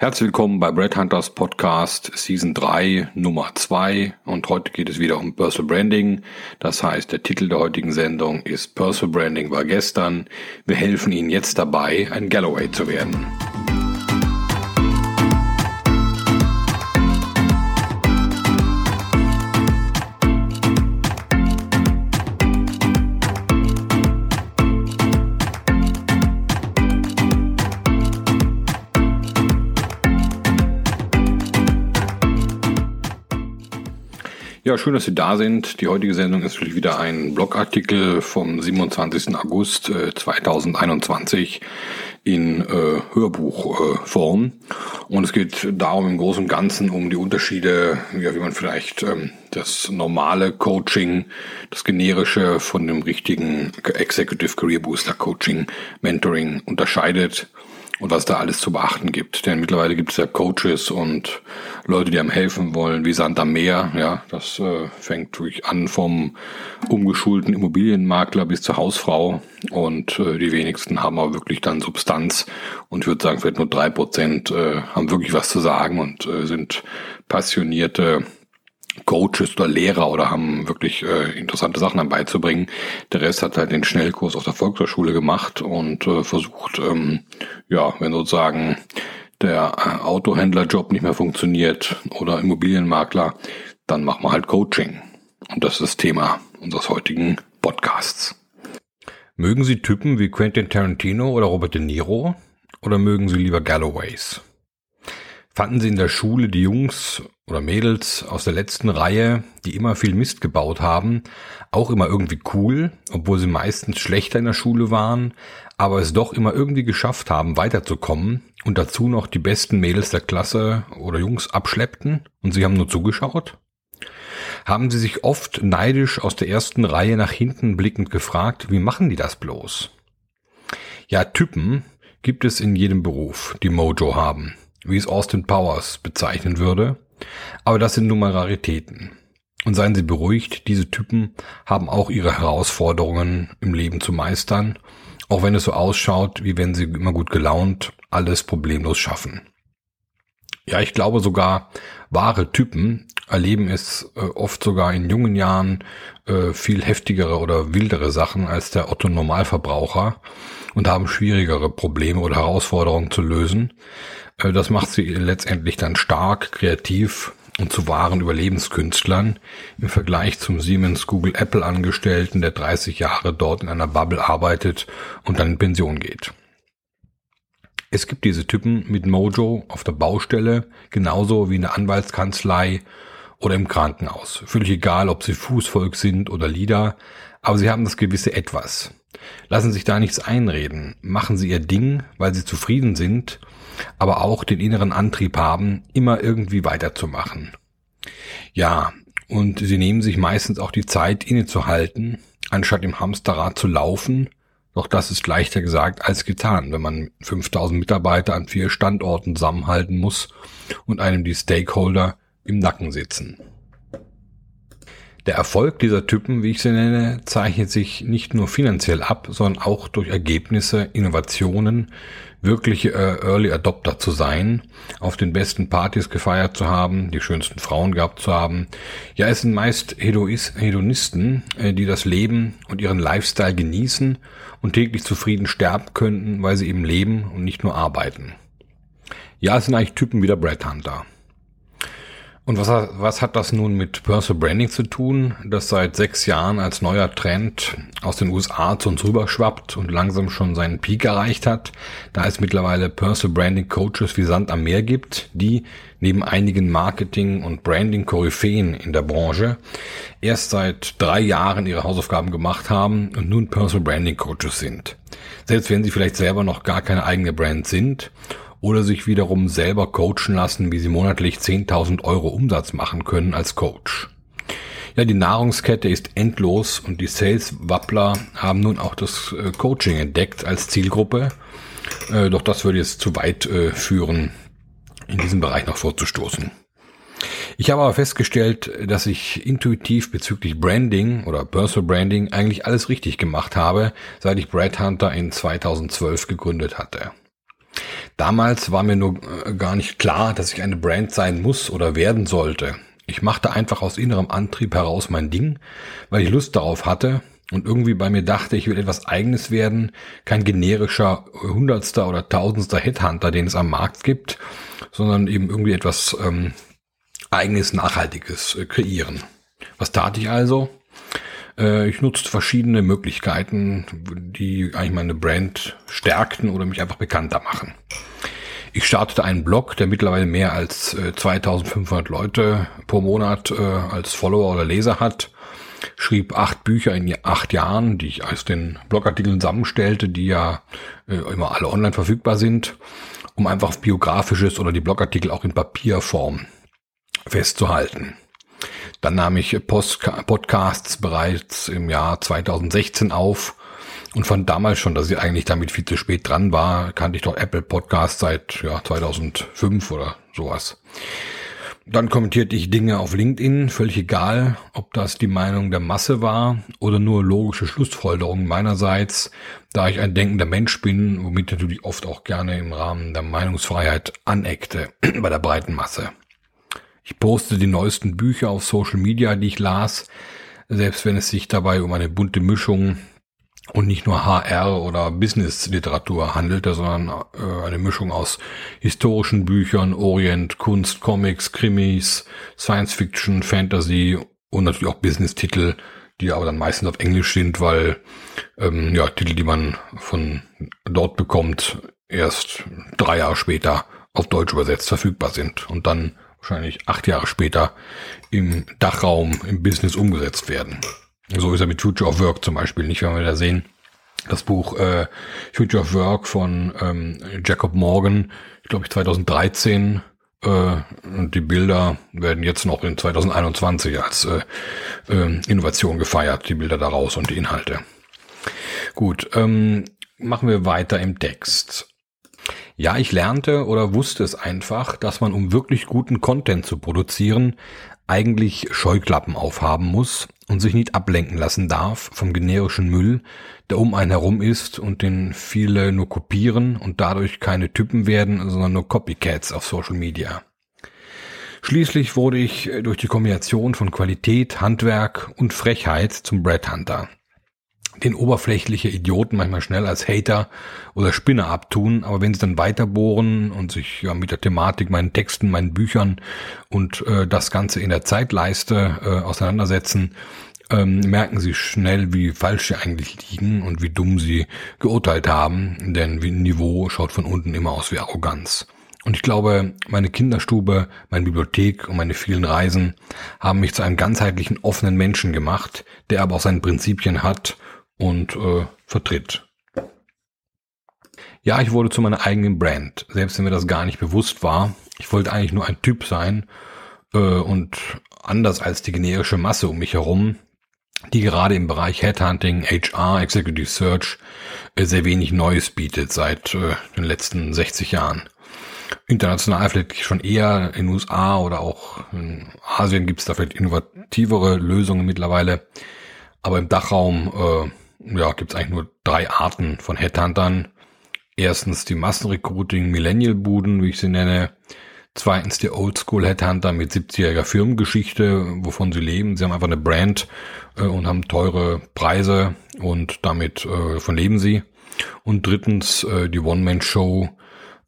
Herzlich willkommen bei Brad Hunters Podcast Season 3 Nummer 2 und heute geht es wieder um Personal Branding. Das heißt, der Titel der heutigen Sendung ist Personal Branding war gestern. Wir helfen Ihnen jetzt dabei, ein Galloway zu werden. Ja, schön, dass Sie da sind. Die heutige Sendung ist natürlich wieder ein Blogartikel vom 27. August äh, 2021 in äh, Hörbuchform. Äh, und es geht darum im Großen und Ganzen um die Unterschiede, ja, wie man vielleicht ähm, das normale Coaching, das generische von dem richtigen Executive Career Booster Coaching, Mentoring unterscheidet und was da alles zu beachten gibt. Denn mittlerweile gibt es ja Coaches und Leute, die einem helfen wollen, wie Sand am Meer. Ja, das äh, fängt wirklich an vom umgeschulten Immobilienmakler bis zur Hausfrau. Und äh, die wenigsten haben aber wirklich dann Substanz. Und ich würde sagen, vielleicht nur drei Prozent äh, haben wirklich was zu sagen und äh, sind passionierte Coaches oder Lehrer oder haben wirklich äh, interessante Sachen dann beizubringen. Der Rest hat halt den Schnellkurs auf der Volkshochschule gemacht und äh, versucht, ähm, ja, wenn sozusagen der äh, Autohändlerjob nicht mehr funktioniert oder Immobilienmakler, dann machen wir halt Coaching. Und das ist das Thema unseres heutigen Podcasts. Mögen Sie Typen wie Quentin Tarantino oder Robert De Niro? Oder mögen Sie lieber Galloways? Fanden Sie in der Schule die Jungs oder Mädels aus der letzten Reihe, die immer viel Mist gebaut haben, auch immer irgendwie cool, obwohl sie meistens schlechter in der Schule waren, aber es doch immer irgendwie geschafft haben, weiterzukommen und dazu noch die besten Mädels der Klasse oder Jungs abschleppten und sie haben nur zugeschaut? Haben sie sich oft neidisch aus der ersten Reihe nach hinten blickend gefragt, wie machen die das bloß? Ja, Typen gibt es in jedem Beruf, die Mojo haben wie es Austin Powers bezeichnen würde. Aber das sind nun mal Raritäten. Und seien Sie beruhigt, diese Typen haben auch ihre Herausforderungen im Leben zu meistern, auch wenn es so ausschaut, wie wenn sie immer gut gelaunt alles problemlos schaffen. Ja, ich glaube sogar, wahre Typen erleben es äh, oft sogar in jungen Jahren äh, viel heftigere oder wildere Sachen als der Otto Normalverbraucher und haben schwierigere Probleme oder Herausforderungen zu lösen, das macht sie letztendlich dann stark, kreativ und zu wahren Überlebenskünstlern im Vergleich zum Siemens Google Apple Angestellten, der 30 Jahre dort in einer Bubble arbeitet und dann in Pension geht. Es gibt diese Typen mit Mojo auf der Baustelle, genauso wie in der Anwaltskanzlei oder im Krankenhaus. Völlig egal, ob sie Fußvolk sind oder Lieder, aber sie haben das gewisse Etwas. Lassen sich da nichts einreden, machen sie ihr Ding, weil sie zufrieden sind aber auch den inneren Antrieb haben, immer irgendwie weiterzumachen. Ja, und sie nehmen sich meistens auch die Zeit innezuhalten, anstatt im Hamsterrad zu laufen. Doch das ist leichter gesagt als getan, wenn man 5000 Mitarbeiter an vier Standorten zusammenhalten muss und einem die Stakeholder im Nacken sitzen. Der Erfolg dieser Typen, wie ich sie nenne, zeichnet sich nicht nur finanziell ab, sondern auch durch Ergebnisse, Innovationen, wirkliche äh, Early Adopter zu sein, auf den besten Partys gefeiert zu haben, die schönsten Frauen gehabt zu haben. Ja, es sind meist Hedonisten, äh, die das Leben und ihren Lifestyle genießen und täglich zufrieden sterben könnten, weil sie eben leben und nicht nur arbeiten. Ja, es sind eigentlich Typen wie der Brad Hunter. Und was, was hat das nun mit Personal Branding zu tun, das seit sechs Jahren als neuer Trend aus den USA zu uns rüberschwappt und langsam schon seinen Peak erreicht hat, da es mittlerweile Personal Branding Coaches wie Sand am Meer gibt, die neben einigen Marketing- und Branding-Koryphäen in der Branche erst seit drei Jahren ihre Hausaufgaben gemacht haben und nun Personal Branding Coaches sind. Selbst wenn sie vielleicht selber noch gar keine eigene Brand sind oder sich wiederum selber coachen lassen, wie sie monatlich 10.000 Euro Umsatz machen können als Coach. Ja, die Nahrungskette ist endlos und die Sales-Wappler haben nun auch das äh, Coaching entdeckt als Zielgruppe. Äh, doch das würde jetzt zu weit äh, führen, in diesem Bereich noch vorzustoßen. Ich habe aber festgestellt, dass ich intuitiv bezüglich Branding oder Personal Branding eigentlich alles richtig gemacht habe, seit ich Brad Hunter in 2012 gegründet hatte. Damals war mir nur äh, gar nicht klar, dass ich eine Brand sein muss oder werden sollte. Ich machte einfach aus innerem Antrieb heraus mein Ding, weil ich Lust darauf hatte und irgendwie bei mir dachte, ich will etwas eigenes werden, kein generischer Hundertster oder Tausendster Headhunter, den es am Markt gibt, sondern eben irgendwie etwas ähm, eigenes, nachhaltiges äh, kreieren. Was tat ich also? Äh, ich nutzte verschiedene Möglichkeiten, die eigentlich meine Brand stärkten oder mich einfach bekannter machen. Ich startete einen Blog, der mittlerweile mehr als äh, 2500 Leute pro Monat äh, als Follower oder Leser hat. Schrieb acht Bücher in acht Jahren, die ich aus den Blogartikeln zusammenstellte, die ja äh, immer alle online verfügbar sind, um einfach biografisches oder die Blogartikel auch in Papierform festzuhalten. Dann nahm ich Post Podcasts bereits im Jahr 2016 auf und fand damals schon, dass ich eigentlich damit viel zu spät dran war. Kannte ich doch Apple Podcasts seit ja, 2005 oder sowas. Dann kommentierte ich Dinge auf LinkedIn, völlig egal, ob das die Meinung der Masse war oder nur logische Schlussfolgerungen meinerseits, da ich ein denkender Mensch bin, womit natürlich oft auch gerne im Rahmen der Meinungsfreiheit aneckte bei der breiten Masse. Ich poste die neuesten Bücher auf Social Media, die ich las, selbst wenn es sich dabei um eine bunte Mischung und nicht nur HR oder Business-Literatur handelte, sondern äh, eine Mischung aus historischen Büchern, Orient, Kunst, Comics, Krimis, Science Fiction, Fantasy und natürlich auch Business-Titel, die aber dann meistens auf Englisch sind, weil ähm, ja Titel, die man von dort bekommt, erst drei Jahre später auf Deutsch übersetzt verfügbar sind und dann wahrscheinlich acht Jahre später im Dachraum im Business umgesetzt werden. So ist er mit Future of Work zum Beispiel nicht, wenn wir da sehen. Das Buch äh, Future of Work von ähm, Jacob Morgan, ich glaube 2013 äh, und die Bilder werden jetzt noch in 2021 als äh, äh, Innovation gefeiert, die Bilder daraus und die Inhalte. Gut, ähm, machen wir weiter im Text. Ja, ich lernte oder wusste es einfach, dass man, um wirklich guten Content zu produzieren, eigentlich Scheuklappen aufhaben muss und sich nicht ablenken lassen darf vom generischen Müll, der um einen herum ist und den viele nur kopieren und dadurch keine Typen werden, sondern nur Copycats auf Social Media. Schließlich wurde ich durch die Kombination von Qualität, Handwerk und Frechheit zum Bread Hunter den oberflächliche Idioten manchmal schnell als Hater oder Spinner abtun, aber wenn sie dann weiterbohren und sich ja mit der Thematik, meinen Texten, meinen Büchern und äh, das Ganze in der Zeitleiste äh, auseinandersetzen, ähm, merken sie schnell, wie falsch sie eigentlich liegen und wie dumm sie geurteilt haben, denn wie Niveau schaut von unten immer aus wie Arroganz. Und ich glaube, meine Kinderstube, meine Bibliothek und meine vielen Reisen haben mich zu einem ganzheitlichen, offenen Menschen gemacht, der aber auch seine Prinzipien hat und äh, vertritt. Ja, ich wurde zu meiner eigenen Brand, selbst wenn mir das gar nicht bewusst war. Ich wollte eigentlich nur ein Typ sein äh, und anders als die generische Masse um mich herum, die gerade im Bereich Headhunting, HR, Executive Search äh, sehr wenig Neues bietet seit äh, den letzten 60 Jahren. International vielleicht schon eher in USA oder auch in Asien gibt es da vielleicht innovativere Lösungen mittlerweile. Aber im Dachraum äh, ja, gibt es eigentlich nur drei Arten von Headhuntern. Erstens die Massenrecruiting Millennial-Buden, wie ich sie nenne. Zweitens die Oldschool Headhunter mit 70-jähriger Firmengeschichte, wovon sie leben. Sie haben einfach eine Brand äh, und haben teure Preise und damit äh, von leben sie. Und drittens äh, die One-Man-Show,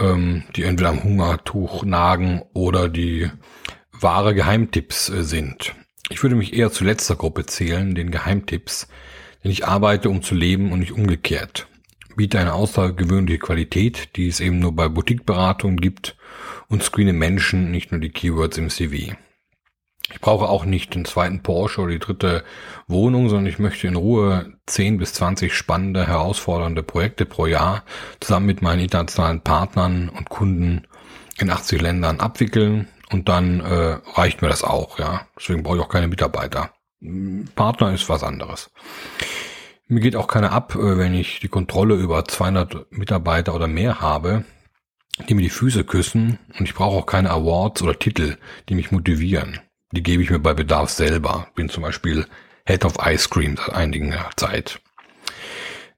ähm, die entweder am Hungertuch nagen oder die wahre Geheimtipps äh, sind. Ich würde mich eher zu letzter Gruppe zählen, den Geheimtipps, denn ich arbeite, um zu leben und nicht umgekehrt. Biete eine außergewöhnliche Qualität, die es eben nur bei Boutiqueberatungen gibt und screene Menschen, nicht nur die Keywords im CV. Ich brauche auch nicht den zweiten Porsche oder die dritte Wohnung, sondern ich möchte in Ruhe 10 bis 20 spannende, herausfordernde Projekte pro Jahr zusammen mit meinen internationalen Partnern und Kunden in 80 Ländern abwickeln und dann äh, reicht mir das auch, ja. Deswegen brauche ich auch keine Mitarbeiter. Partner ist was anderes. Mir geht auch keiner ab, äh, wenn ich die Kontrolle über 200 Mitarbeiter oder mehr habe, die mir die Füße küssen und ich brauche auch keine Awards oder Titel, die mich motivieren. Die gebe ich mir bei Bedarf selber. Bin zum Beispiel Head of Ice Cream seit einigen Zeit.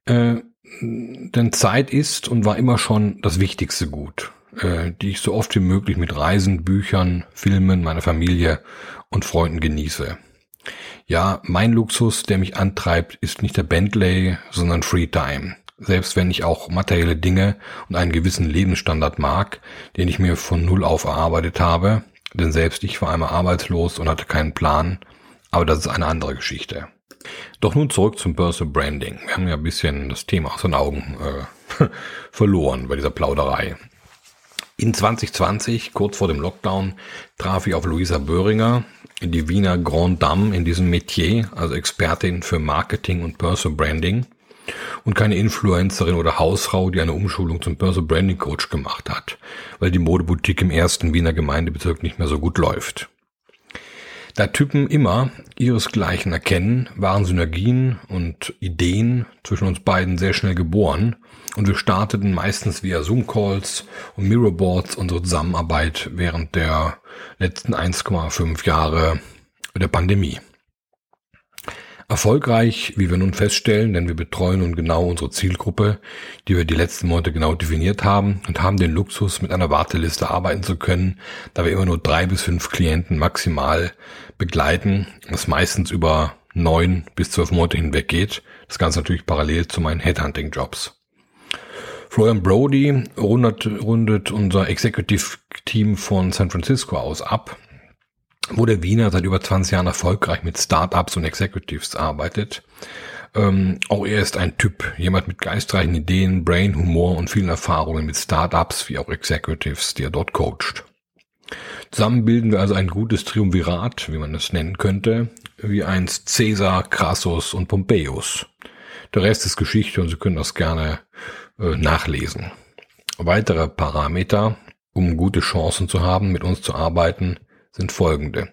Äh, Denn Zeit ist und war immer schon das wichtigste Gut, äh, die ich so oft wie möglich mit Reisen, Büchern, Filmen, meiner Familie und Freunden genieße. Ja, mein Luxus, der mich antreibt, ist nicht der Bentley, sondern Free Time. Selbst wenn ich auch materielle Dinge und einen gewissen Lebensstandard mag, den ich mir von Null auf erarbeitet habe, denn selbst ich war einmal arbeitslos und hatte keinen Plan, aber das ist eine andere Geschichte. Doch nun zurück zum Personal Branding. Wir haben ja ein bisschen das Thema aus den Augen äh, verloren bei dieser Plauderei. In 2020, kurz vor dem Lockdown, traf ich auf Luisa Böhringer, die Wiener Grand Dame in diesem Metier, also Expertin für Marketing und Personal Branding und keine Influencerin oder Hausfrau, die eine Umschulung zum Personal Branding Coach gemacht hat, weil die Modeboutique im ersten Wiener Gemeindebezirk nicht mehr so gut läuft. Da Typen immer ihresgleichen erkennen, waren Synergien und Ideen zwischen uns beiden sehr schnell geboren und wir starteten meistens via Zoom-Calls und Mirrorboards unsere Zusammenarbeit während der letzten 1,5 Jahre der Pandemie. Erfolgreich, wie wir nun feststellen, denn wir betreuen nun genau unsere Zielgruppe, die wir die letzten Monate genau definiert haben und haben den Luxus, mit einer Warteliste arbeiten zu können, da wir immer nur drei bis fünf Klienten maximal begleiten, was meistens über neun bis zwölf Monate hinweg geht. Das Ganze natürlich parallel zu meinen Headhunting-Jobs. Florian Brody rundet, rundet unser Executive Team von San Francisco aus ab wo der Wiener seit über 20 Jahren erfolgreich mit Startups und Executives arbeitet. Ähm, auch er ist ein Typ, jemand mit geistreichen Ideen, Brain, Humor und vielen Erfahrungen mit Startups wie auch Executives, die er dort coacht. Zusammen bilden wir also ein gutes Triumvirat, wie man es nennen könnte, wie einst Caesar, Crassus und Pompeius. Der Rest ist Geschichte und Sie können das gerne nachlesen. Weitere Parameter, um gute Chancen zu haben, mit uns zu arbeiten, sind folgende.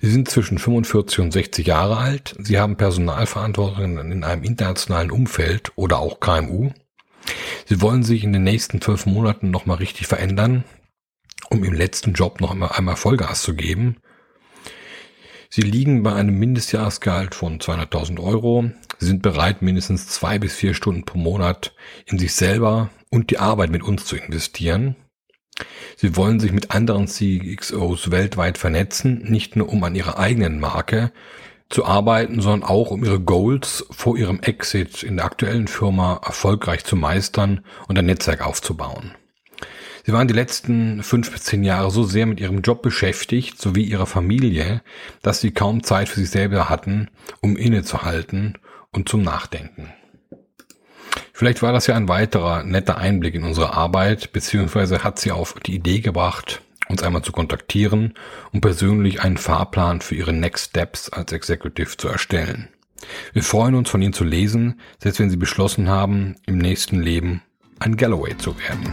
Sie sind zwischen 45 und 60 Jahre alt. Sie haben Personalverantwortung in einem internationalen Umfeld oder auch KMU. Sie wollen sich in den nächsten zwölf Monaten nochmal richtig verändern, um im letzten Job noch einmal, einmal Vollgas zu geben. Sie liegen bei einem Mindestjahresgehalt von 200.000 Euro. Sie sind bereit, mindestens zwei bis vier Stunden pro Monat in sich selber und die Arbeit mit uns zu investieren. Sie wollen sich mit anderen CXOs weltweit vernetzen, nicht nur um an ihrer eigenen Marke zu arbeiten, sondern auch um ihre Goals vor ihrem Exit in der aktuellen Firma erfolgreich zu meistern und ein Netzwerk aufzubauen. Sie waren die letzten fünf bis zehn Jahre so sehr mit ihrem Job beschäftigt, sowie ihrer Familie, dass sie kaum Zeit für sich selber hatten, um innezuhalten und zum Nachdenken. Vielleicht war das ja ein weiterer netter Einblick in unsere Arbeit, beziehungsweise hat sie auf die Idee gebracht, uns einmal zu kontaktieren und persönlich einen Fahrplan für ihre Next Steps als Executive zu erstellen. Wir freuen uns von Ihnen zu lesen, selbst wenn Sie beschlossen haben, im nächsten Leben ein Galloway zu werden.